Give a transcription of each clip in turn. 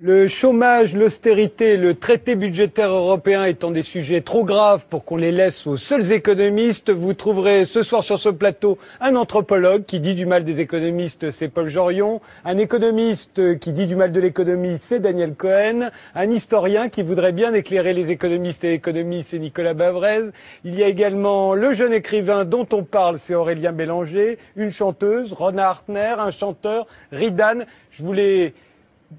Le chômage, l'austérité, le traité budgétaire européen étant des sujets trop graves pour qu'on les laisse aux seuls économistes, vous trouverez ce soir sur ce plateau un anthropologue qui dit du mal des économistes, c'est Paul Jorion, un économiste qui dit du mal de l'économie, c'est Daniel Cohen, un historien qui voudrait bien éclairer les économistes et économistes, c'est Nicolas Bavrez. Il y a également le jeune écrivain dont on parle, c'est Aurélien Bélanger, une chanteuse, Rona Hartner, un chanteur, Ridan. Je voulais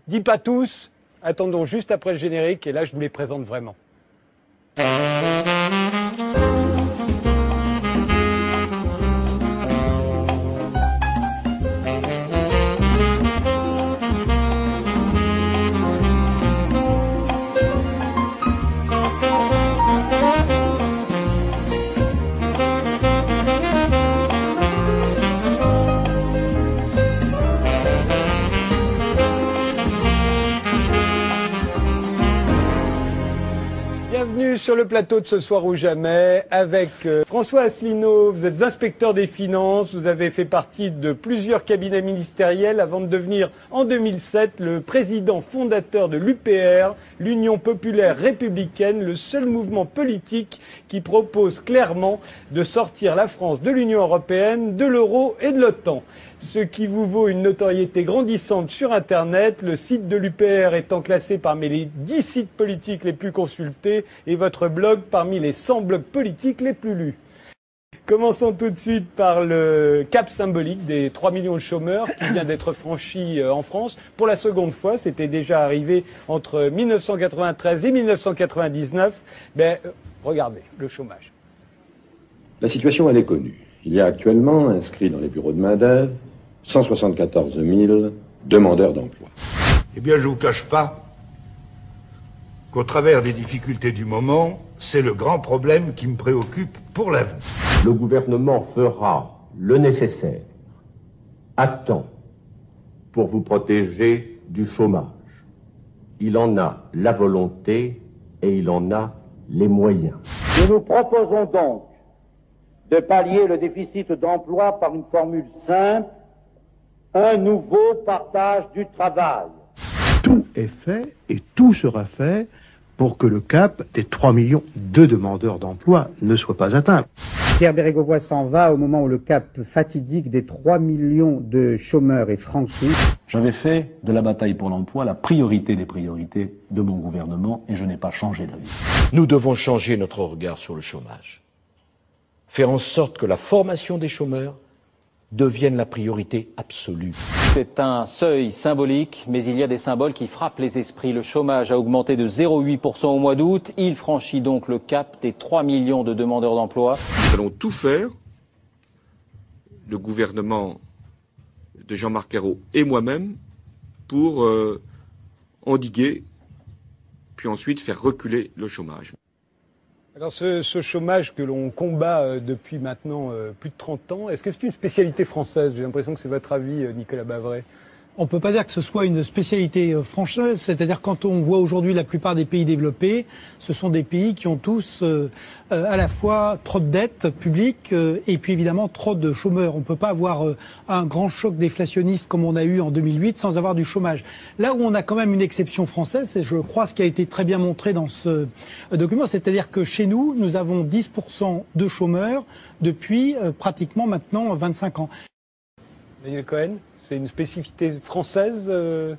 Dis pas tous, attendons juste après le générique et là je vous les présente vraiment. Sur le plateau de ce soir ou jamais avec euh, François Asselineau. Vous êtes inspecteur des finances, vous avez fait partie de plusieurs cabinets ministériels avant de devenir en 2007 le président fondateur de l'UPR, l'Union populaire républicaine, le seul mouvement politique qui propose clairement de sortir la France de l'Union européenne, de l'euro et de l'OTAN ce qui vous vaut une notoriété grandissante sur Internet, le site de l'UPR étant classé parmi les 10 sites politiques les plus consultés et votre blog parmi les 100 blogs politiques les plus lus. Commençons tout de suite par le cap symbolique des 3 millions de chômeurs qui vient d'être franchi euh, en France pour la seconde fois. C'était déjà arrivé entre 1993 et 1999. Ben, euh, regardez, le chômage. La situation, elle est connue. Il y a actuellement inscrit dans les bureaux de main-d'œuvre 174 000 demandeurs d'emploi. Eh bien, je ne vous cache pas qu'au travers des difficultés du moment, c'est le grand problème qui me préoccupe pour l'avenir. Le gouvernement fera le nécessaire à temps pour vous protéger du chômage. Il en a la volonté et il en a les moyens. Nous nous proposons donc de pallier le déficit d'emploi par une formule simple un nouveau partage du travail. Tout est fait et tout sera fait pour que le cap des 3 millions de demandeurs d'emploi ne soit pas atteint. Pierre Bérégovoy s'en va au moment où le cap fatidique des 3 millions de chômeurs est franchi. J'avais fait de la bataille pour l'emploi la priorité des priorités de mon gouvernement et je n'ai pas changé d'avis. Nous devons changer notre regard sur le chômage. Faire en sorte que la formation des chômeurs deviennent la priorité absolue. C'est un seuil symbolique, mais il y a des symboles qui frappent les esprits. Le chômage a augmenté de 0,8% au mois d'août. Il franchit donc le cap des 3 millions de demandeurs d'emploi. Nous allons tout faire, le gouvernement de Jean-Marc Ayrault et moi-même, pour euh, endiguer, puis ensuite faire reculer le chômage. Alors ce, chômage que l'on combat euh, depuis maintenant euh, plus de 30 ans, est-ce que c'est une spécialité française? J'ai l'impression que c'est votre avis, euh, Nicolas Bavray. On ne peut pas dire que ce soit une spécialité euh, française, c'est-à-dire quand on voit aujourd'hui la plupart des pays développés, ce sont des pays qui ont tous euh, euh, à la fois trop de dettes publiques et puis évidemment trop de chômeurs. On ne peut pas avoir un grand choc déflationniste comme on a eu en 2008 sans avoir du chômage. Là où on a quand même une exception française, c'est je crois ce qui a été très bien montré dans ce document, c'est-à-dire que chez nous, nous avons 10% de chômeurs depuis pratiquement maintenant 25 ans. Daniel Cohen, c'est une spécificité française euh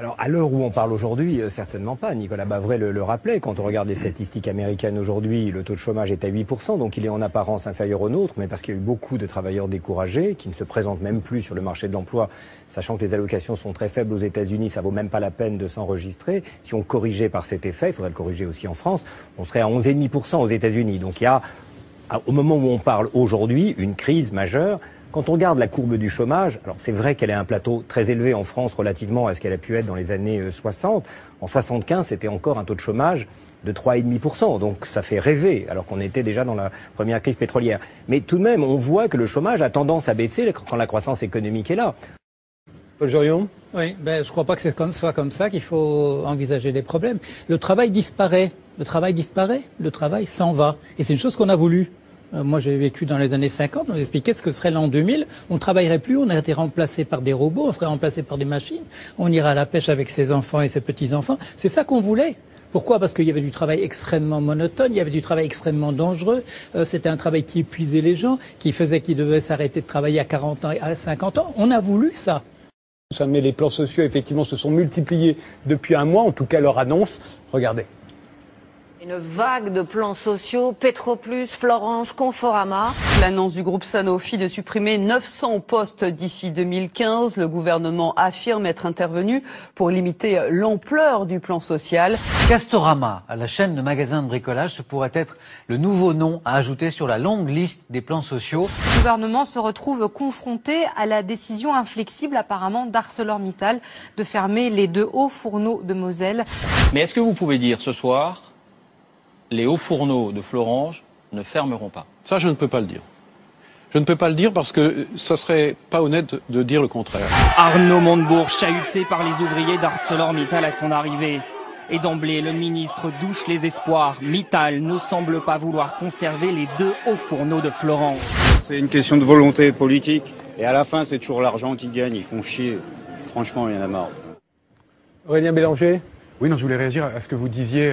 alors, à l'heure où on parle aujourd'hui, euh, certainement pas. Nicolas Bavray le, rappelait. Quand on regarde les statistiques américaines aujourd'hui, le taux de chômage est à 8%, donc il est en apparence inférieur au nôtre, mais parce qu'il y a eu beaucoup de travailleurs découragés qui ne se présentent même plus sur le marché de l'emploi, sachant que les allocations sont très faibles aux États-Unis, ça vaut même pas la peine de s'enregistrer. Si on corrigeait par cet effet, il faudrait le corriger aussi en France, on serait à 11,5% aux États-Unis. Donc il y a, au moment où on parle aujourd'hui, une crise majeure quand on regarde la courbe du chômage, alors c'est vrai qu'elle est un plateau très élevé en France relativement à ce qu'elle a pu être dans les années 60. Euh, en 75, c'était encore un taux de chômage de 3,5%. Donc ça fait rêver, alors qu'on était déjà dans la première crise pétrolière. Mais tout de même, on voit que le chômage a tendance à baisser quand la croissance économique est là. Paul Jorion Oui, ben, je ne crois pas que ce soit comme ça qu'il faut envisager des problèmes. Le travail disparaît. Le travail disparaît, le travail s'en va. Et c'est une chose qu'on a voulu. Euh, moi, j'ai vécu dans les années 50. On expliquait ce que serait l'an 2000. On ne travaillerait plus. On a été remplacé par des robots. On serait remplacé par des machines. On ira à la pêche avec ses enfants et ses petits-enfants. C'est ça qu'on voulait. Pourquoi? Parce qu'il y avait du travail extrêmement monotone, il y avait du travail extrêmement dangereux, euh, c'était un travail qui épuisait les gens, qui faisait qu'ils devaient s'arrêter de travailler à 40 ans, à 50 ans. On a voulu ça. Mais les plans sociaux, effectivement, se sont multipliés depuis un mois, en tout cas leur annonce. Regardez. Une vague de plans sociaux, Petroplus, Florange, Conforama. L'annonce du groupe Sanofi de supprimer 900 postes d'ici 2015. Le gouvernement affirme être intervenu pour limiter l'ampleur du plan social. Castorama, à la chaîne de magasins de bricolage, ce pourrait être le nouveau nom à ajouter sur la longue liste des plans sociaux. Le gouvernement se retrouve confronté à la décision inflexible apparemment d'ArcelorMittal de fermer les deux hauts fourneaux de Moselle. Mais est-ce que vous pouvez dire ce soir les hauts fourneaux de Florange ne fermeront pas. Ça, je ne peux pas le dire. Je ne peux pas le dire parce que ça serait pas honnête de dire le contraire. Arnaud Montebourg, chahuté par les ouvriers d'ArcelorMittal à son arrivée. Et d'emblée, le ministre douche les espoirs. Mittal ne semble pas vouloir conserver les deux hauts fourneaux de Florange. C'est une question de volonté politique. Et à la fin, c'est toujours l'argent qui gagne. Ils font chier. Franchement, il y en a marre. Aurélien Bélanger? Oui, non, je voulais réagir à ce que vous disiez.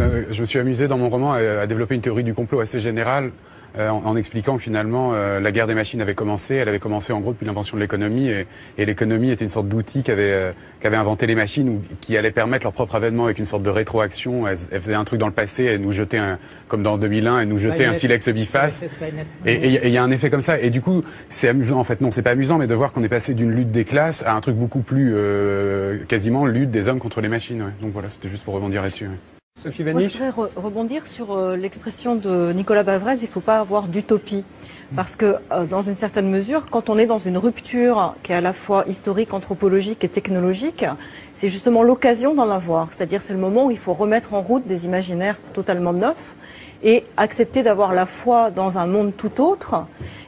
Euh, je me suis amusé dans mon roman à, développer une théorie du complot assez générale euh, en, expliquant que finalement euh, la guerre des machines avait commencé. Elle avait commencé en gros depuis l'invention de l'économie et, et l'économie était une sorte d'outil qu'avait euh, qu'avait inventé les machines ou qui allait permettre leur propre avènement avec une sorte de rétroaction. Elle, elle faisait un truc dans le passé, elle nous jetait un, comme dans 2001, elle nous jetait un silex biface. Et il y a un effet comme ça. Et du coup, c'est amusant. En fait, non, c'est pas amusant, mais de voir qu'on est passé d'une lutte des classes à un truc beaucoup plus quasiment lutte des hommes contre les machines. Ouais. Donc voilà, c'était juste pour rebondir là-dessus. Ouais. Sophie Moi, je voudrais rebondir sur euh, l'expression de Nicolas Bavrez, il ne faut pas avoir d'utopie. Parce que, euh, dans une certaine mesure, quand on est dans une rupture qui est à la fois historique, anthropologique et technologique, c'est justement l'occasion d'en avoir. C'est-à-dire, c'est le moment où il faut remettre en route des imaginaires totalement neufs et accepter d'avoir la foi dans un monde tout autre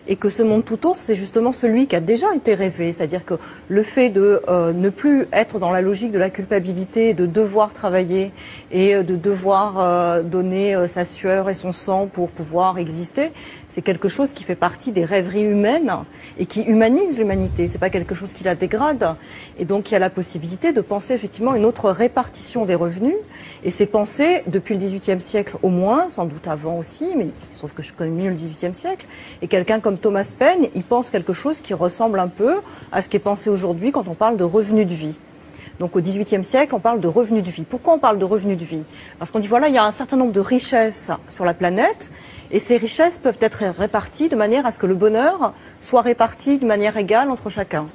et que ce monde tout autre, c'est justement celui qui a déjà été rêvé. C'est-à-dire que le fait de euh, ne plus être dans la logique de la culpabilité, de devoir travailler et euh, de devoir euh, donner sa sueur et son sang pour pouvoir exister, c'est quelque chose qui fait partie des rêveries humaines et qui humanise l'humanité. C'est pas quelque chose qui la dégrade. Et donc il y a la possibilité de penser effectivement une autre répartition des revenus. Et c'est pensé depuis le XVIIIe siècle au moins, sans doute avant aussi, mais sauf que je connais mieux le XVIIIe siècle. Et quelqu'un comme Thomas Paine, il pense quelque chose qui ressemble un peu à ce qui est pensé aujourd'hui quand on parle de revenus de vie. Donc au XVIIIe siècle, on parle de revenus de vie. Pourquoi on parle de revenus de vie? Parce qu'on dit voilà, il y a un certain nombre de richesses sur la planète, et ces richesses peuvent être réparties de manière à ce que le bonheur soit réparti de manière égale entre chacun.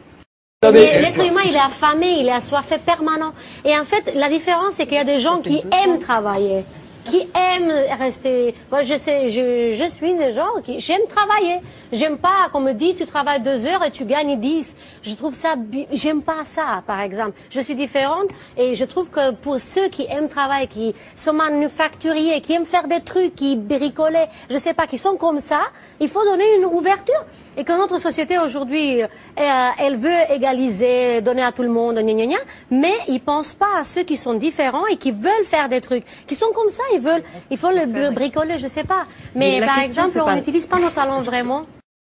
L'être humain, il est affamé, il est assoiffé permanent. Et en fait, la différence, c'est qu'il y a des gens qui aiment travailler qui aiment rester? Moi, je sais, je, je suis des gens qui j'aime travailler. J'aime pas qu'on me dit tu travailles deux heures et tu gagnes dix. Je trouve ça, j'aime pas ça, par exemple. Je suis différente et je trouve que pour ceux qui aiment travailler, qui sont manufacturiers, qui aiment faire des trucs, qui bricoler, je sais pas, qui sont comme ça, il faut donner une ouverture. Et que notre société aujourd'hui, euh, elle veut égaliser, donner à tout le monde, gna gna gna, mais ils pensent pas à ceux qui sont différents et qui veulent faire des trucs, qui sont comme ça, veulent, il faut le bricoler, je sais pas. Mais, par exemple, on n'utilise pas nos talents vraiment.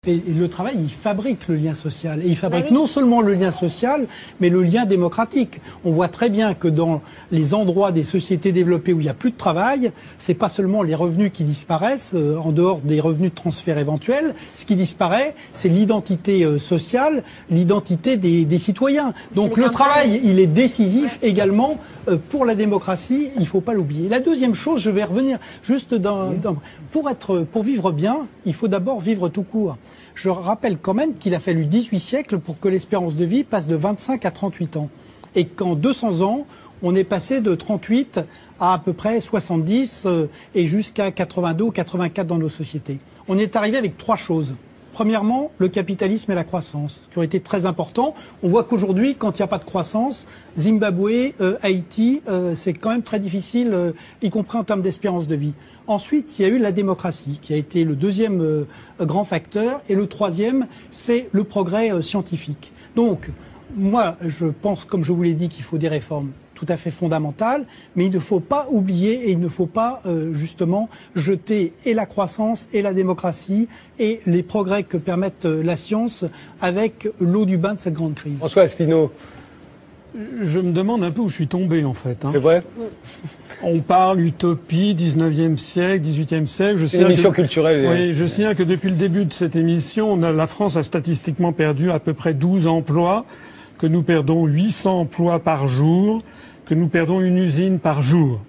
Et, le travail, il fabrique le lien social. Et il fabrique bah non seulement le lien social, mais le lien démocratique. On voit très bien que dans les endroits des sociétés développées où il n'y a plus de travail, c'est pas seulement les revenus qui disparaissent, euh, en dehors des revenus de transfert éventuels. Ce qui disparaît, c'est l'identité euh, sociale, l'identité des, des, citoyens. Donc le travail, il est décisif également euh, pour la démocratie. Il faut pas l'oublier. La deuxième chose, je vais revenir juste dans, dans pour être, pour vivre bien, il faut d'abord vivre tout court. Je rappelle quand même qu'il a fallu 18 siècles pour que l'espérance de vie passe de 25 à 38 ans. Et qu'en 200 ans, on est passé de 38 à à peu près 70 euh, et jusqu'à 82 ou 84 dans nos sociétés. On est arrivé avec trois choses. Premièrement, le capitalisme et la croissance, qui ont été très importants. On voit qu'aujourd'hui, quand il n'y a pas de croissance, Zimbabwe, euh, Haïti, euh, c'est quand même très difficile, y compris en termes d'espérance de vie. Ensuite, il y a eu la démocratie, qui a été le deuxième euh, grand facteur. Et le troisième, c'est le progrès euh, scientifique. Donc, moi, je pense, comme je vous l'ai dit, qu'il faut des réformes tout à fait fondamentale, mais il ne faut pas oublier et il ne faut pas euh, justement jeter et la croissance et la démocratie et les progrès que permettent la science avec l'eau du bain de cette grande crise. François Asselineau. Je me demande un peu où je suis tombé en fait. hein. C'est vrai? On parle utopie, 19e siècle, 18e siècle. Je C'est une émission que- culturelle, Oui, je signale que depuis le début de cette émission, on a- la France a statistiquement perdu à peu près 12 emplois, que nous perdons 800 emplois par jour, que nous perdons une usine par jour.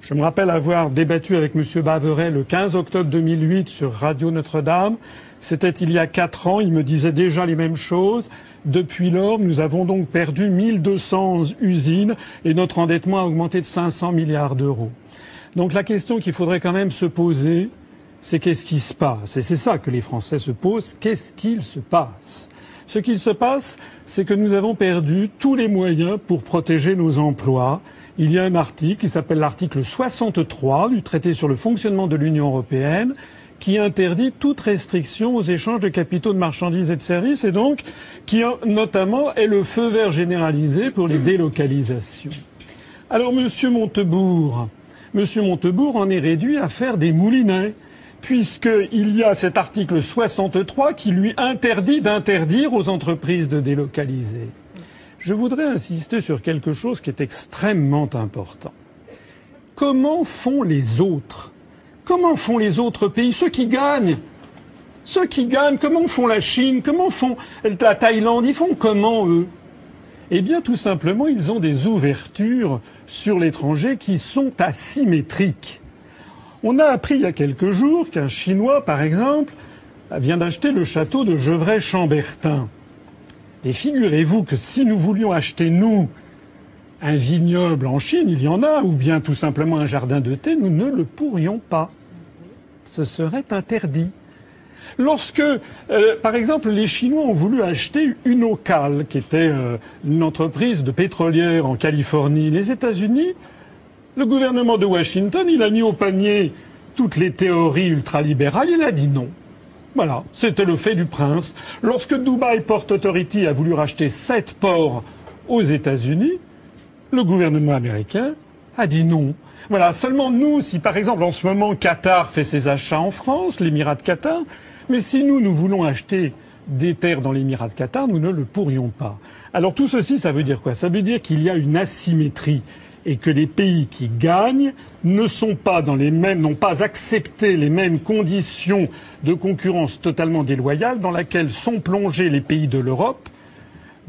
Je me rappelle avoir débattu avec M. Baveret le 15 octobre 2008 sur Radio Notre-Dame. C'était il y a quatre ans. Il me disait déjà les mêmes choses. Depuis lors, nous avons donc perdu 1200 usines et notre endettement a augmenté de 500 milliards d'euros. Donc la question qu'il faudrait quand même se poser, c'est qu'est-ce qui se passe? Et c'est ça que les Français se posent. Qu'est-ce qu'il se passe? Ce qu'il se passe, c'est que nous avons perdu tous les moyens pour protéger nos emplois. Il y a un article qui s'appelle l'article 63 du traité sur le fonctionnement de l'Union européenne qui interdit toute restriction aux échanges de capitaux, de marchandises et de services et donc qui euh, notamment est le feu vert généralisé pour les délocalisations. Alors Monsieur Montebourg, Monsieur Montebourg en est réduit à faire des moulinets puisqu'il y a cet article 63 qui lui interdit d'interdire aux entreprises de délocaliser. Je voudrais insister sur quelque chose qui est extrêmement important. Comment font les autres Comment font les autres pays? Ceux qui gagnent. Ceux qui gagnent, comment font la Chine? Comment font la Thaïlande? Ils font comment eux? Eh bien tout simplement, ils ont des ouvertures sur l'étranger qui sont asymétriques. On a appris il y a quelques jours qu'un Chinois, par exemple, vient d'acheter le château de Gevrey-Chambertin. Et figurez-vous que si nous voulions acheter, nous, un vignoble en Chine, il y en a, ou bien tout simplement un jardin de thé, nous ne le pourrions pas. Ce serait interdit. Lorsque, euh, par exemple, les Chinois ont voulu acheter Unocal, qui était euh, une entreprise de pétrolière en Californie, les États-Unis, le gouvernement de Washington, il a mis au panier toutes les théories ultralibérales, il a dit non. Voilà, c'était le fait du prince. Lorsque Dubai Port Authority a voulu racheter sept ports aux États-Unis, le gouvernement américain a dit non. Voilà, seulement nous, si par exemple en ce moment Qatar fait ses achats en France, l'Émirat de Qatar, mais si nous, nous voulons acheter des terres dans l'Émirat de Qatar, nous ne le pourrions pas. Alors tout ceci, ça veut dire quoi? Ça veut dire qu'il y a une asymétrie et que les pays qui gagnent ne sont pas dans les mêmes, n'ont pas accepté les mêmes conditions de concurrence totalement déloyale dans laquelle sont plongés les pays de l'Europe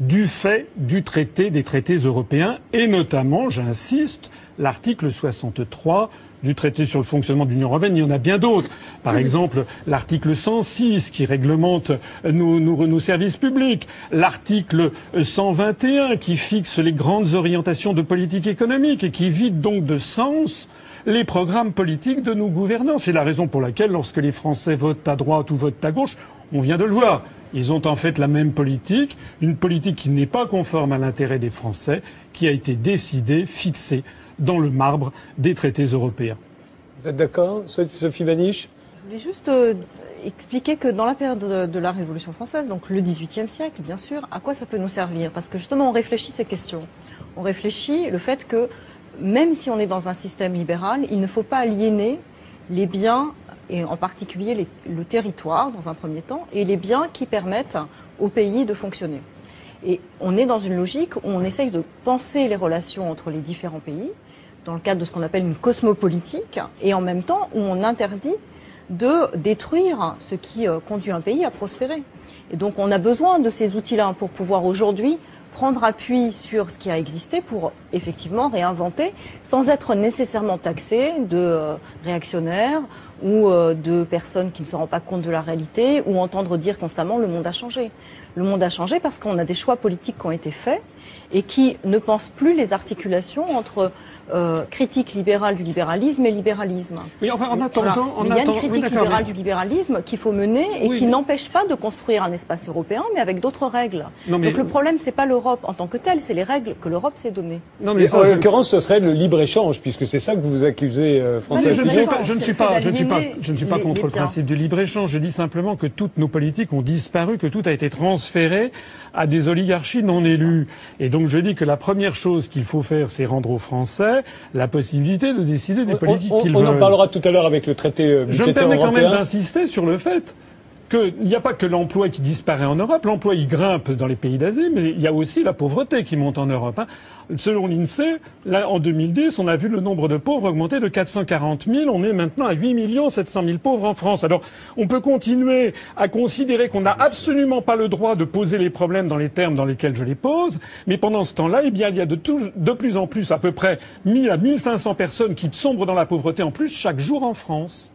du fait du traité des traités européens et notamment, j'insiste, l'article 63 du traité sur le fonctionnement de l'Union européenne. Il y en a bien d'autres. Par exemple, l'article 106 qui réglemente nos, services publics, l'article 121 qui fixe les grandes orientations de politique économique et qui vide donc de sens les programmes politiques de nos gouvernants. C'est la raison pour laquelle, lorsque les Français votent à droite ou votent à gauche, on vient de le voir. Ils ont en fait la même politique, une politique qui n'est pas conforme à l'intérêt des Français, qui a été décidée, fixée dans le marbre des traités européens. Vous êtes d'accord, Sophie Vaniche? Je voulais juste euh, expliquer que dans la période de, de la Révolution française, donc le XVIIIe siècle, bien sûr, à quoi ça peut nous servir? Parce que justement, on réfléchit ces questions. On réfléchit le fait que même si on est dans un système libéral, il ne faut pas aliéner les biens, et en particulier le territoire dans un premier temps, et les biens qui permettent au pays de fonctionner. Et on est dans une logique où on essaye de penser les relations entre les différents pays, dans le cadre de ce qu'on appelle une cosmopolitique, et en même temps où on interdit de détruire ce qui euh, conduit un pays à prospérer. Et donc on a besoin de ces outils-là pour pouvoir aujourd'hui prendre appui sur ce qui a existé pour effectivement réinventer sans être nécessairement taxé de euh, réactionnaires ou euh, de personnes qui ne se rendent pas compte de la réalité ou entendre dire constamment le monde a changé. Le monde a changé parce qu'on a des choix politiques qui ont été faits et qui ne pensent plus les articulations entre euh, critique libérale du libéralisme et libéralisme. Oui, enfin, en attendant, en mais il y a une oui, critique libérale mais- du libéralisme qu'il faut mener et Oui, qui mais- n'empêche pas de construire un espace européen, mais avec d'autres règles. Non, mais- Donc le problème, c'est pas l'Europe en tant que telle, c'est les règles que l'Europe s'est données. Non, mais en l'occurrence, ce serait le libre-échange, puisque c'est ça que vous accusez, euh, François Mais je ne suis pas, je ne suis pas, je ne suis pas, je ne suis pas les- contre les le principe du libre-échange. Je dis simplement que toutes nos politiques ont disparu, que tout a été transféré à des oligarchies non élues. Et donc je dis que la première chose qu'il faut faire, c'est rendre aux Français la possibilité de décider des On, politiques on- qu'ils on veulent. en parlera tout à l'heure avec le traité euh, Je me budgétaire permets quand même d'insister sur le fait qu'il n'y a pas que l'emploi qui disparaît en Europe. L'emploi, il grimpe dans les pays d'Asie, mais il y a aussi la pauvreté qui monte en Europe. hein. Selon l'INSEE, là, en 2010, on a vu le nombre de pauvres augmenter de 440 000. On est maintenant à 8 700 000 pauvres en France. Alors, on peut continuer à considérer qu'on n'a absolument pas le droit de poser les problèmes dans les termes dans lesquels je les pose, mais pendant ce temps-là, eh bien, il y a de, de plus en plus, à peu près 1000 à 1500 personnes qui sombrent dans la pauvreté en plus chaque jour en France.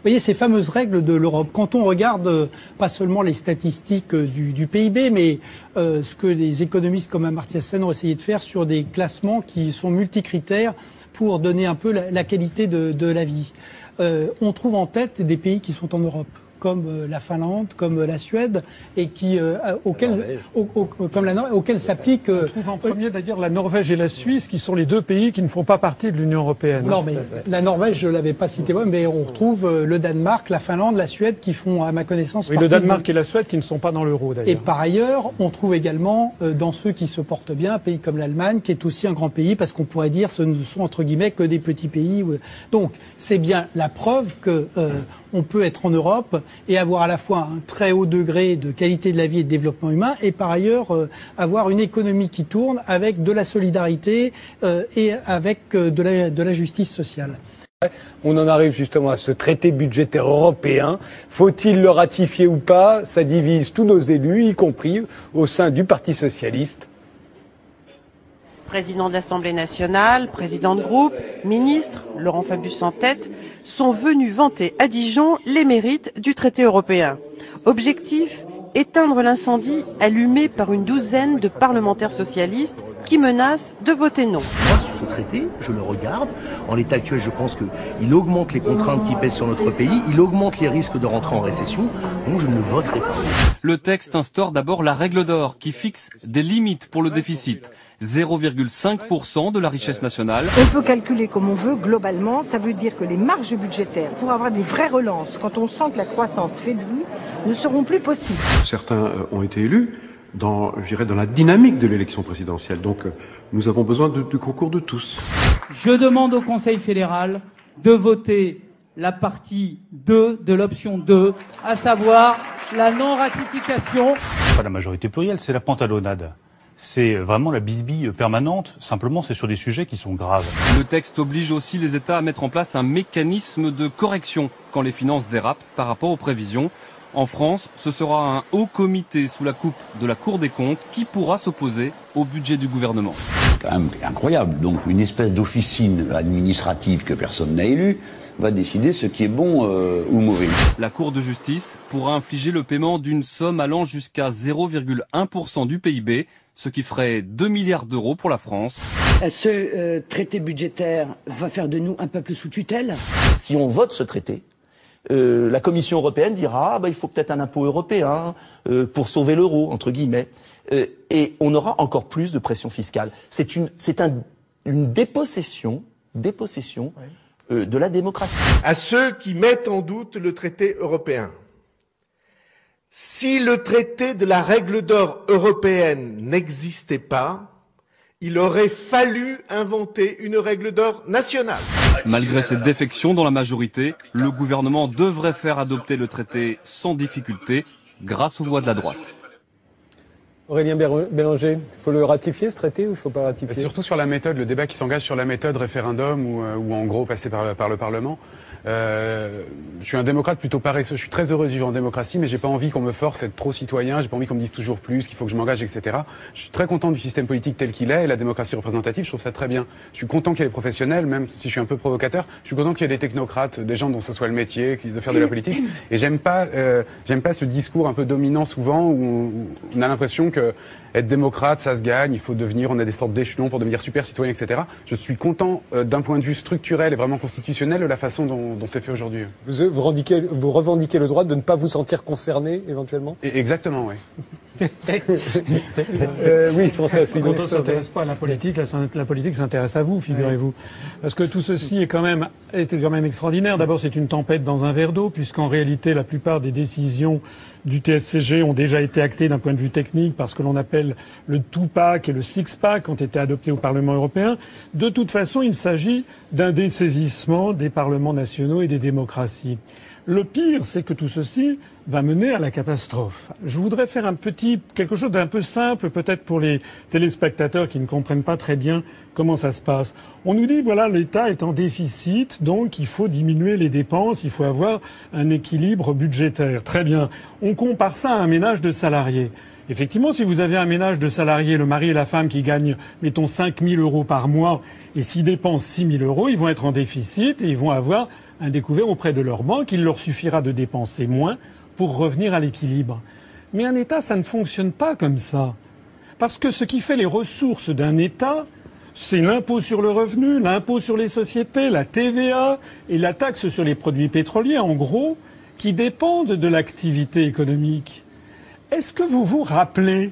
Vous voyez ces fameuses règles de l'Europe. Quand on regarde euh, pas seulement les statistiques euh, du, PIB, mais euh, ce que les économistes comme Amartya Sen ont essayé de faire sur des classements qui sont multicritères pour donner un peu la, qualité de, la vie. On trouve en tête des pays qui sont en Europe comme euh, la Finlande, comme euh, la Suède, et qui euh, auxquels, au- au- comme la Norvège, auxquels s'applique. euh, On trouve en premier d'ailleurs la Norvège et la Suisse, qui sont les deux pays qui ne font pas partie de l'Union européenne. Non, mais la Norvège, je l'avais pas cité moi, mais on retrouve euh, le Danemark, la Finlande, la Suède qui font, à ma connaissance, Oui, le de- Danemark et la Suède qui ne sont pas dans l'euro Et d'ailleurs. par ailleurs, on trouve également euh, dans ceux qui se portent bien un pays comme l'Allemagne, qui est aussi un grand pays, parce qu'on pourrait dire ce ne sont entre guillemets que des petits pays. où- Donc c'est bien la preuve que euh, on peut être en Europe et avoir à la fois un très haut degré de qualité de la vie et de développement humain, et par ailleurs euh, avoir une économie qui tourne avec de la solidarité euh, et avec euh, de, la, de la justice sociale. On en arrive justement à ce traité budgétaire européen. Faut-il le ratifier ou pas? Ça divise tous nos élus, y compris au sein du Parti socialiste. Président de l'Assemblée nationale, président de groupe, ministre, Laurent Fabius en tête, sont venus vanter à Dijon les mérites du traité européen. Objectif éteindre l'incendie allumé par une douzaine de parlementaires socialistes qui menacent de voter non. Moi, sur ce traité, je le regarde. En l'état actuel, je pense qu'il augmente les contraintes qui pèsent sur notre pays, il augmente les risques de rentrer en récession, donc je ne le voterai pas. Le texte instaure d'abord la règle d'or qui fixe des limites pour le déficit. 0,5% de la richesse nationale. On peut calculer comme on veut, globalement, ça veut dire que les marges budgétaires pour avoir des vraies relances, quand on sent que la croissance faiblit, ne seront plus possibles. Certains euh, ont été élus dans, je dirais, dans la dynamique de l'élection présidentielle. Donc, euh, nous avons besoin de- du concours de tous. Je demande au Conseil fédéral de voter la partie 2 de l'option 2, à savoir la non-ratification. Pas la majorité plurielle, c'est la pantalonnade. C'est vraiment la bisbille permanente. Simplement, c'est sur des sujets qui sont graves. Le texte oblige aussi les États à mettre en place un mécanisme de correction quand les finances dérapent par rapport aux prévisions. En France, ce sera un haut comité sous la coupe de la Cour des comptes qui pourra s'opposer au budget du gouvernement. quand même incroyable. Donc une espèce d'officine administrative que personne n'a élue va décider ce qui est bon euh, ou mauvais. La Cour de justice pourra infliger le paiement d'une somme allant jusqu'à 0,1% du PIB, ce qui ferait 2 milliards d'euros pour la France. Ce euh, traité budgétaire va faire de nous un peuple sous tutelle? Si on vote ce traité, euh, la Commission européenne dira ah, bah, il faut peut-être un impôt européen euh, pour sauver l'euro entre guillemets, Euh, et on aura encore plus de pression fiscale. C'est une, c'est un, une dépossession, dépossession euh, de la démocratie. à ceux qui mettent en doute le traité européen. Si le traité de la règle d'or européenne n'existait pas, il aurait fallu inventer une règle d'or nationale. Malgré cette défection dans la majorité, le gouvernement devrait faire adopter le traité sans difficulté grâce aux voix de la droite. Aurélien Bélanger, il faut le ratifier ce traité ou il ne faut pas ratifier? Surtout sur la méthode, le débat qui s'engage sur la méthode référendum ou, euh, ou en gros passer par le, par le Parlement. Euh, je suis un démocrate plutôt paresseux. Je suis très heureux de vivre en démocratie, mais j'ai pas envie qu'on me force à être trop citoyen. J'ai pas envie qu'on me dise toujours plus, qu'il faut que je m'engage, etc. Je suis très content du système politique tel qu'il est et la démocratie représentative. Je trouve ça très bien. Je suis content qu'il y ait des professionnels, même si je suis un peu provocateur. Je suis content qu'il y ait des technocrates, des gens dont ce soit le métier, qui- de faire de la politique. Et j'aime pas, euh, j'aime pas ce discours un peu dominant souvent où on, a l'impression que être démocrate, ça se gagne, il faut devenir, on a des sortes d'échelons pour devenir super citoyen, etc. Je suis content euh, d'un point de vue structurel et vraiment constitutionnel de la façon dont, dont c'est fait aujourd'hui. Vous, vous, revendiquez, vous revendiquez le droit de ne pas vous sentir concerné, éventuellement? Et Exactement, oui. euh, oui, François. Quand on ne s'intéresse pas à la politique, la, la politique s'intéresse à vous, figurez-vous. Parce que tout ceci est quand même, est quand même extraordinaire. D'abord, c'est une tempête dans un verre d'eau, puisqu'en réalité, la plupart des décisions du TSCG ont déjà été actées d'un point de vue technique parce que l'on appelle le two-pack et le six-pack ont été adoptés au Parlement européen. De toute façon, il s'agit d'un dessaisissement des parlements nationaux et des démocraties. Le pire, c'est que tout ceci va mener à la catastrophe. Je voudrais faire un petit, quelque chose d'un peu simple, peut-être pour les téléspectateurs qui ne comprennent pas très bien comment ça se passe. On nous dit, voilà, l'État est en déficit, donc il faut diminuer les dépenses, il faut avoir un équilibre budgétaire. Très bien. On compare ça à un ménage de salariés. Effectivement, si vous avez un ménage de salariés, le mari et la femme qui gagnent, mettons, 5 000 euros par mois et s'y dépensent 6 000 euros, ils vont être en déficit et ils vont avoir un découvert auprès de leur banque. Il leur suffira de dépenser moins pour revenir à l'équilibre. Mais un État, ça ne fonctionne pas comme ça. Parce que ce qui fait les ressources d'un État, c'est l'impôt sur le revenu, l'impôt sur les sociétés, la TVA et la taxe sur les produits pétroliers, en gros, qui dépendent de l'activité économique. Est-ce que vous vous rappelez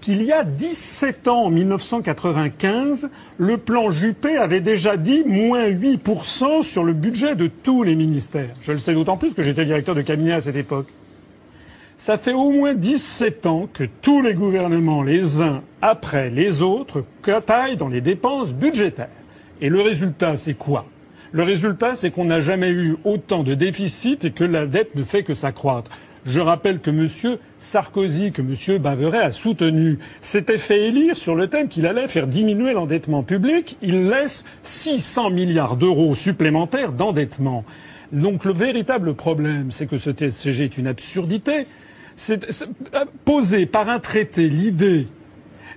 qu'il y a 17 ans, en 1995, le plan Juppé avait déjà dit moins 8% sur le budget de tous les ministères. Je le sais d'autant plus que j'étais directeur de cabinet à cette époque. Ça fait au moins 17 ans que tous les gouvernements, les uns après les autres, taillent dans les dépenses budgétaires. Et le résultat, c'est quoi? Le résultat, c'est qu'on n'a jamais eu autant de déficit et que la dette ne fait que s'accroître. Je rappelle que M. Sarkozy, que M. Baveret a soutenu, s'était fait élire sur le thème qu'il allait faire diminuer l'endettement public. Il laisse 600 milliards d'euros supplémentaires d'endettement. Donc le véritable problème, c'est que ce TSCG est une absurdité. C'est posé par un traité l'idée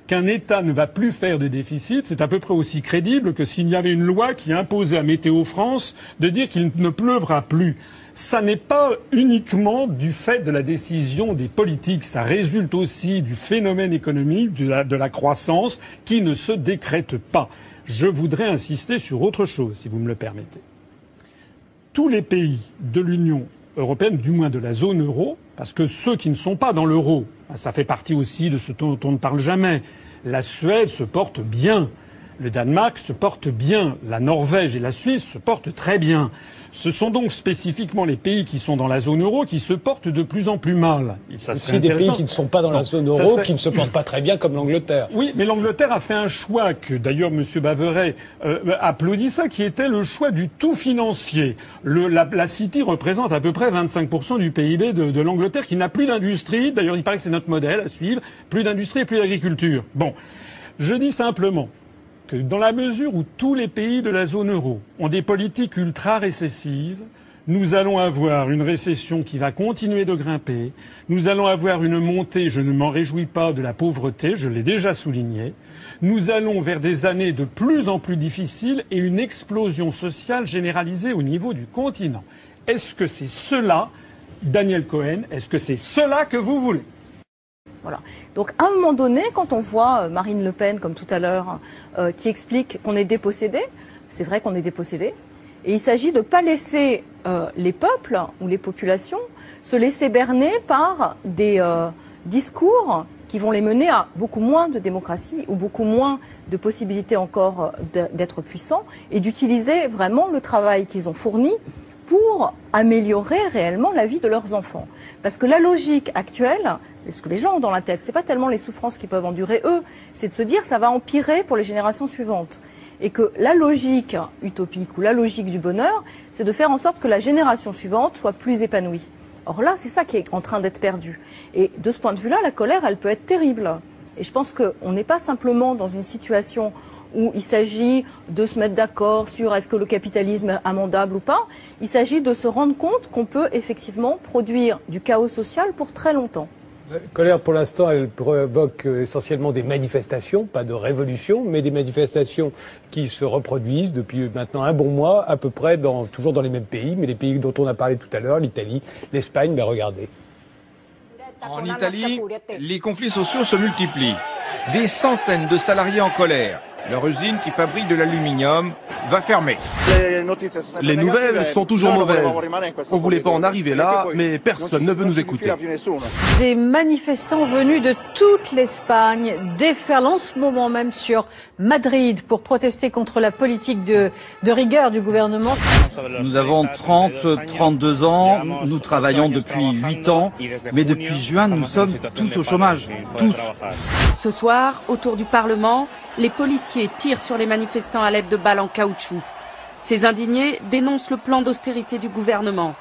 qu'un État ne va plus faire de déficit, c'est à peu près aussi crédible que s'il y avait une loi qui imposait à Météo France de dire qu'il ne pleuvra plus. Ça n'est pas uniquement du fait de la décision des politiques, ça résulte aussi du phénomène économique, de la, de la croissance, qui ne se décrète pas. Je voudrais insister sur autre chose, si vous me le permettez. Tous les pays de l'Union européenne, du moins de la zone euro, parce que ceux qui ne sont pas dans l'euro, ça fait partie aussi de ce dont on ne parle jamais. La Suède se porte bien, le Danemark se porte bien, la Norvège et la Suisse se portent très bien. Ce sont donc spécifiquement les pays qui sont dans la zone euro qui se portent de plus en plus mal. Et ça des pays qui ne sont pas dans la zone euro, serait... qui ne se portent pas très bien, comme l'Angleterre. Oui, mais l'Angleterre a fait un choix que d'ailleurs M. Baveret euh, applaudit ça, qui était le choix du tout financier. Le, la, la, City représente à peu près 25% du PIB de, de l'Angleterre, qui n'a plus d'industrie. D'ailleurs, il paraît que c'est notre modèle à suivre. Plus d'industrie et plus d'agriculture. Bon, je dis simplement dans la mesure où tous les pays de la zone euro ont des politiques ultra récessives, nous allons avoir une récession qui va continuer de grimper, nous allons avoir une montée, je ne m'en réjouis pas, de la pauvreté, je l'ai déjà souligné, nous allons vers des années de plus en plus difficiles et une explosion sociale généralisée au niveau du continent. Est-ce que c'est cela, Daniel Cohen, est-ce que c'est cela que vous voulez? Voilà. Donc à un moment donné, quand on voit Marine Le Pen, comme tout à l'heure, euh, qui explique qu'on est dépossédé, c'est vrai qu'on est dépossédé, et il s'agit de ne pas laisser euh, les peuples ou les populations se laisser berner par des euh, discours qui vont les mener à beaucoup moins de démocratie ou beaucoup moins de possibilités encore d'être puissants et d'utiliser vraiment le travail qu'ils ont fourni pour améliorer réellement la vie de leurs enfants. Parce que la logique actuelle, ce que les gens ont dans la tête, c'est pas tellement les souffrances qu'ils peuvent endurer eux, c'est de se dire ça va empirer pour les générations suivantes. Et que la logique utopique ou la logique du bonheur, c'est de faire en sorte que la génération suivante soit plus épanouie. Or là, c'est ça qui est en train d'être perdu. Et de ce point de vue-là, la colère, elle peut être terrible. Et je pense qu'on n'est pas simplement dans une situation où il s'agit de se mettre d'accord sur est-ce que le capitalisme est amendable ou pas. Il s'agit de se rendre compte qu'on peut effectivement produire du chaos social pour très longtemps. Colère, pour l'instant, elle provoque essentiellement des manifestations, pas de révolution, mais des manifestations qui se reproduisent depuis maintenant un bon mois, à peu près, toujours dans les mêmes pays, mais les pays dont on a parlé tout à l'heure, l'Italie, l'Espagne, mais regardez. En Italie, les conflits sociaux se multiplient. Des centaines de salariés en colère. Leur usine qui fabrique de l'aluminium va fermer. Les nouvelles sont toujours mauvaises. On voulait pas en arriver là, mais personne ne veut nous écouter. Des manifestants venus de toute l'Espagne déferlent en ce moment même sur Madrid pour protester contre la politique de, de rigueur du gouvernement. Nous avons 30, 32 ans, nous travaillons depuis 8 ans, mais depuis juin, nous sommes tous au chômage. Tous. Ce soir, autour du Parlement, les policiers tirent sur les manifestants à l'aide de balles en caoutchouc. Ces indignés dénoncent le plan d'austérité du gouvernement.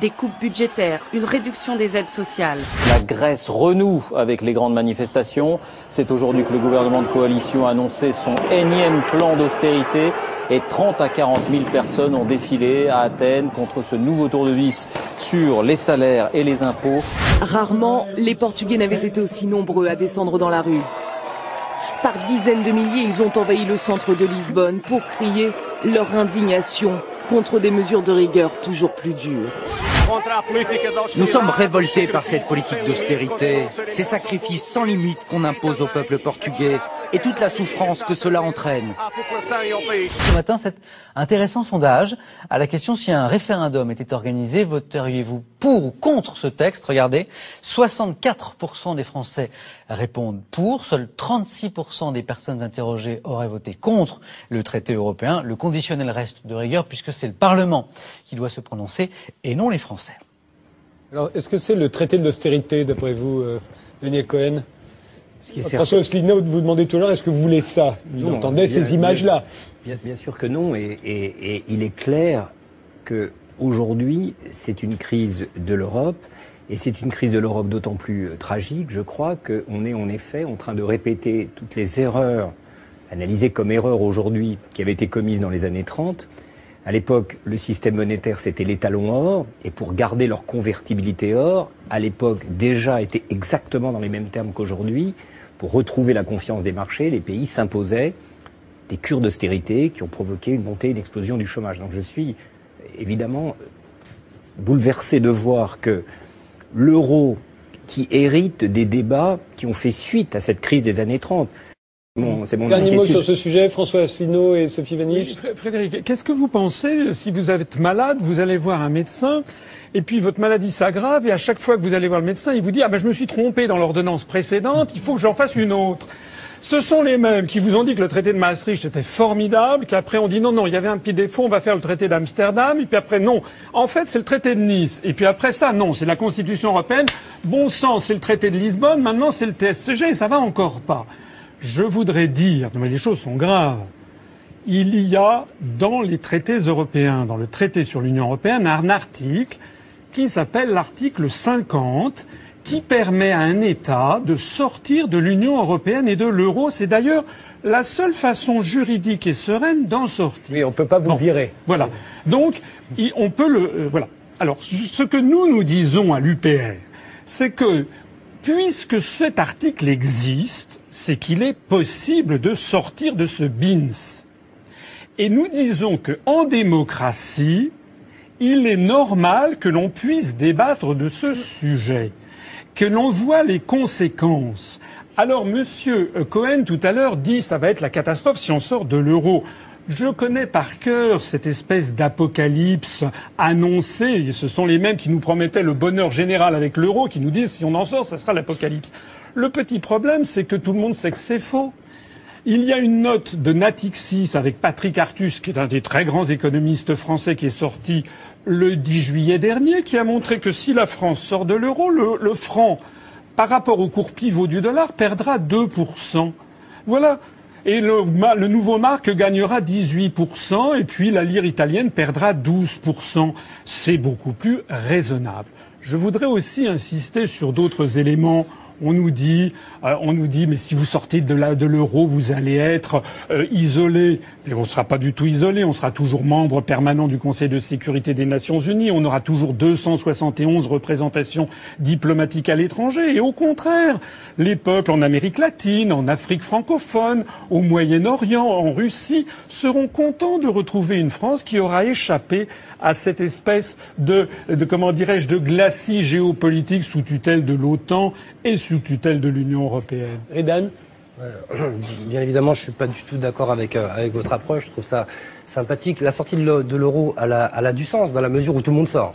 Des coupes budgétaires, une réduction des aides sociales. La Grèce renoue avec les grandes manifestations. C'est aujourd'hui que le gouvernement de coalition a annoncé son énième plan d'austérité et 30 à 40 000 personnes ont défilé à Athènes contre ce nouveau tour de vis sur les salaires et les impôts. Rarement, les Portugais n'avaient été aussi nombreux à descendre dans la rue. Par dizaines de milliers, ils ont envahi le centre de Lisbonne pour crier leur indignation contre des mesures de rigueur toujours plus dures. Nous sommes révoltés par cette politique d'austérité, ces sacrifices sans limite qu'on impose au peuple portugais et toute la souffrance que cela entraîne. Ce matin, cet intéressant sondage à la question si un référendum était organisé, voteriez-vous pour ou contre ce texte? Regardez, 64% des Français répondent pour, seuls 36% des personnes interrogées auraient voté contre le traité européen. Le conditionnel reste de rigueur puisque c'est le Parlement qui doit se prononcer et non les Français. Alors, est-ce que c'est le traité de l'austérité, d'après vous, euh, Daniel Cohen? François Asselineau, vous demandez toujours, est-ce que vous voulez ça? Vous Non, entendez bien- ces images-là. Bien, bien sûr que non, et, et- et il est clair que aujourd'hui, c'est une crise de l'Europe, et c'est une crise de l'Europe d'autant plus euh, tragique, je crois, qu'on est en effet en train de répéter toutes les erreurs analysées comme erreurs aujourd'hui qui avaient été commises dans les années 30. À l'époque, le système monétaire, c'était l'étalon or, et pour garder leur convertibilité or, à l'époque, déjà était exactement dans les mêmes termes qu'aujourd'hui. Pour retrouver la confiance des marchés, les pays s'imposaient des cures d'austérité qui ont provoqué une montée, une explosion du chômage. Donc je suis évidemment bouleversé de voir que l'euro, qui hérite des débats qui ont fait suite à cette crise des années 30, Bon, c'est mon Dernier mot sur ce sujet, François Asselineau et Sophie Vaniche. Oui, Fré- Frédéric, qu'est-ce que vous pensez si vous êtes malade, vous allez voir un médecin et puis votre maladie s'aggrave et à chaque fois que vous allez voir le médecin, il vous dit ah ben je me suis trompé dans l'ordonnance précédente, il faut que j'en fasse une autre. Ce sont les mêmes qui vous ont dit que le traité de Maastricht était formidable, qu'après on dit non, non, il y avait un petit défaut, on va faire le traité d'Amsterdam, et puis après non. En fait, c'est le traité de Nice. Et puis après ça, non, c'est la Constitution européenne. Bon sang, c'est le traité de Lisbonne, maintenant c'est le TSCG, et ça va encore pas. Je voudrais dire, non mais les choses sont graves. Il y a dans les traités européens, dans le traité sur l'Union européenne, un article qui s'appelle l'article 50, qui permet à un État de sortir de l'Union européenne et de l'euro. C'est d'ailleurs la seule façon juridique et sereine d'en sortir. Oui, on ne peut pas vous virer. Voilà. Donc, on peut le. euh, voilà. Alors, ce que nous nous disons à l'UPR, c'est que puisque cet article existe, c'est qu'il est possible de sortir de ce bins. Et nous disons qu'en démocratie, il est normal que l'on puisse débattre de ce sujet, que l'on voit les conséquences. Alors, Monsieur Cohen tout à l'heure dit ça va être la catastrophe si on sort de l'euro. Je connais par cœur cette espèce d'apocalypse annoncée. Ce sont les mêmes qui nous promettaient le bonheur général avec l'euro, qui nous disent si on en sort, ça sera l'apocalypse. Le petit problème, c'est que tout le monde sait que c'est faux. Il y a une note de Natixis avec Patrick Artus, qui est un des très grands économistes français, qui est sorti le 10 juillet dernier, qui a montré que si la France sort de l'euro, le, le franc, par rapport au cours pivot du dollar, perdra 2%. Voilà. Et le, le nouveau marque gagnera 18%, et puis la lire italienne perdra 12%. C'est beaucoup plus raisonnable. Je voudrais aussi insister sur d'autres éléments. On nous dit, euh, on nous dit, mais si vous sortez de l'euro, vous allez être euh, isolé. Mais on ne sera pas du tout isolé. On sera toujours membre permanent du Conseil de sécurité des Nations Unies. On aura toujours 271 représentations diplomatiques à l'étranger. Et au contraire, les peuples en Amérique latine, en Afrique francophone, au Moyen-Orient, en Russie, seront contents de retrouver une France qui aura échappé à cette espèce de, comment dirais-je, de glacis géopolitique sous tutelle de l'OTAN et tutelle de l'Union européenne. Redan Bien évidemment, je ne suis pas du tout d'accord avec, euh, avec votre approche. Je trouve ça sympathique. La sortie de l'euro, elle a du sens dans la mesure où tout le monde sort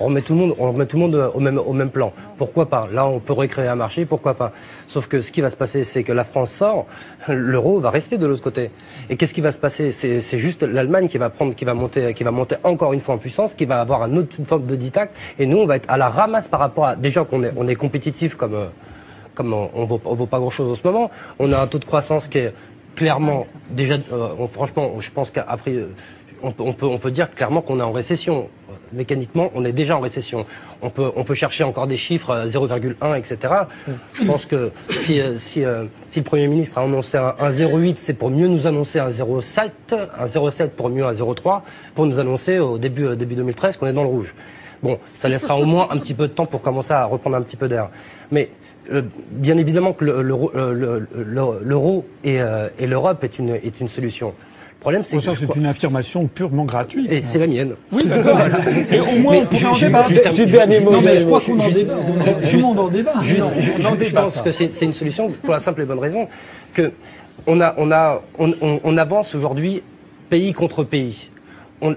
on remet tout le monde, on remet tout le monde au même, au même plan. Pourquoi pas? Là, on peut recréer un marché, pourquoi pas? Sauf que ce qui va se passer, c'est que la France sort, l'euro va rester de l'autre côté. Et qu'est-ce qui va se passer? C'est juste l'Allemagne qui va prendre, qui va monter, qui va monter encore une fois en puissance, qui va avoir un autre forme de ditact, et nous, on va être à la ramasse par rapport à déjà qu'on est, on est compétitif comme, euh, comme on, on vaut, vaut pas grand-chose en ce moment. On a un taux de croissance qui est clairement déjà, euh, franchement, je pense qu'après, euh, on, peut, dire clairement qu'on est en récession mécaniquement, on est déjà en récession. On peut, chercher encore des chiffres, 0,1, etc. Je pense que si, euh, euh, si, le Premier ministre a annoncé un, 0,8, c'est pour mieux nous annoncer un 0,7, un 0,7 pour mieux un 0,3, pour nous annoncer au début, euh, début 2013 qu'on est dans le rouge. Bon, ça laissera au moins un petit peu de temps pour commencer à reprendre un petit peu d'air. Mais bien évidemment que l'euro et, l'Europe est une solution problème, c'est une affirmation purement gratuite. Et c'est la mienne. Oui, d'accord. Et au moins, on pourrait en débattre. Un dernier mot. Non, mais je crois qu'on en débat. Tout le monde en débat. Je pense que c'est une solution pour la simple et bonne raison que on, a, on, a, on, on avance aujourd'hui pays contre pays.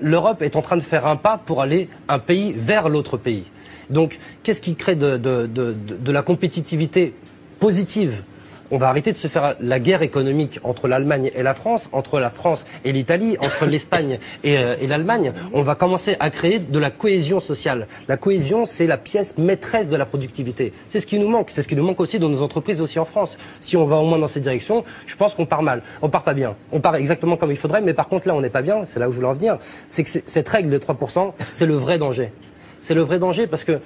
L'Europe est en train de faire un pas pour aller un pays vers l'autre pays. Donc, qu'est-ce qui crée de, de, de, de la compétitivité positive on va arrêter de se faire la guerre économique entre l'Allemagne et la France, entre la France et l'Italie, entre l'Espagne et, euh, et l'Allemagne. On va commencer à créer de la cohésion sociale. La cohésion, c'est la pièce maîtresse de la productivité. C'est ce qui nous manque. C'est ce qui nous manque aussi dans nos entreprises, aussi en France. Si on va au moins dans cette direction, je pense qu'on part mal. On part pas bien. On part exactement comme il faudrait, mais par contre là, on n'est pas bien. C'est là où je voulais en venir. C'est que cette règle de 3%, c'est le vrai danger. C'est le vrai danger parce que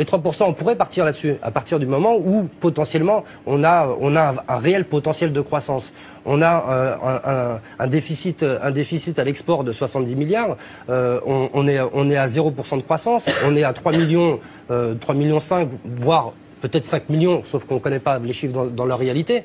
les 3%, on pourrait partir là-dessus, à partir du moment où potentiellement on a, on a un, réel potentiel de croissance. On a euh, un, déficit, un déficit à l'export de 70 milliards. Euh, on, est, on est à 0% de croissance. On est à 3 millions, 3 euh, millions 5, voire peut-être 5 millions, sauf qu'on ne connaît pas les chiffres dans, leur réalité.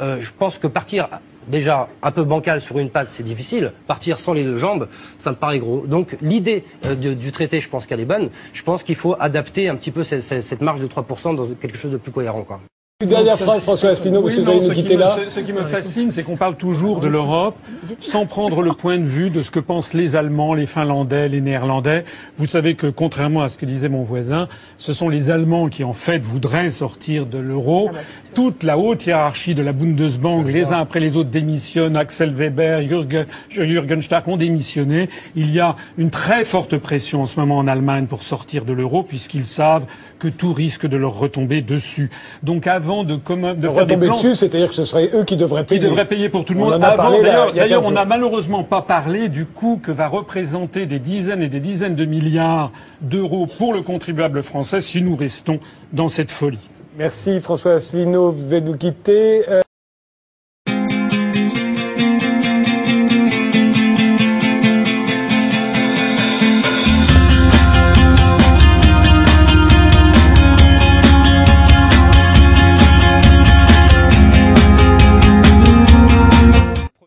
Je pense que partir déjà un peu bancal sur une patte, c'est difficile. Partir sans les deux jambes, ça me paraît gros. Donc l'idée euh, du traité, je pense qu'elle est bonne. Je pense qu'il faut adapter un petit peu cette, cette marge de 3% dans quelque chose de plus cohérent. Quoi. Une dernière phrase, François Asselineau, vous nous quitter là. Ce qui me fascine, c'est qu'on parle toujours de l'Europe sans prendre le point de vue de ce que pensent les Allemands, les Finlandais, les Néerlandais. Vous savez que, contrairement à ce que disait mon voisin, ce sont les Allemands qui, en fait, voudraient sortir de l'euro. Ah bah, Toute la haute hiérarchie de la Bundesbank, les uns après les autres démissionnent. Axel Weber, Jürgen, Jürgen Stark ont démissionné. Il y a une très forte pression en ce moment en Allemagne pour sortir de l'euro, puisqu'ils savent que tout risque de leur retomber dessus. Donc avant de, de faire des plans... dessus, c'est-à-dire que ce serait eux qui devraient payer. Qui devraient payer pour tout le monde. D'ailleurs, on n'a malheureusement pas parlé du coût que va représenter des dizaines et des dizaines de milliards d'euros pour le contribuable français si nous restons dans cette folie. Merci François Asselineau, vous devez nous quitter. Euh,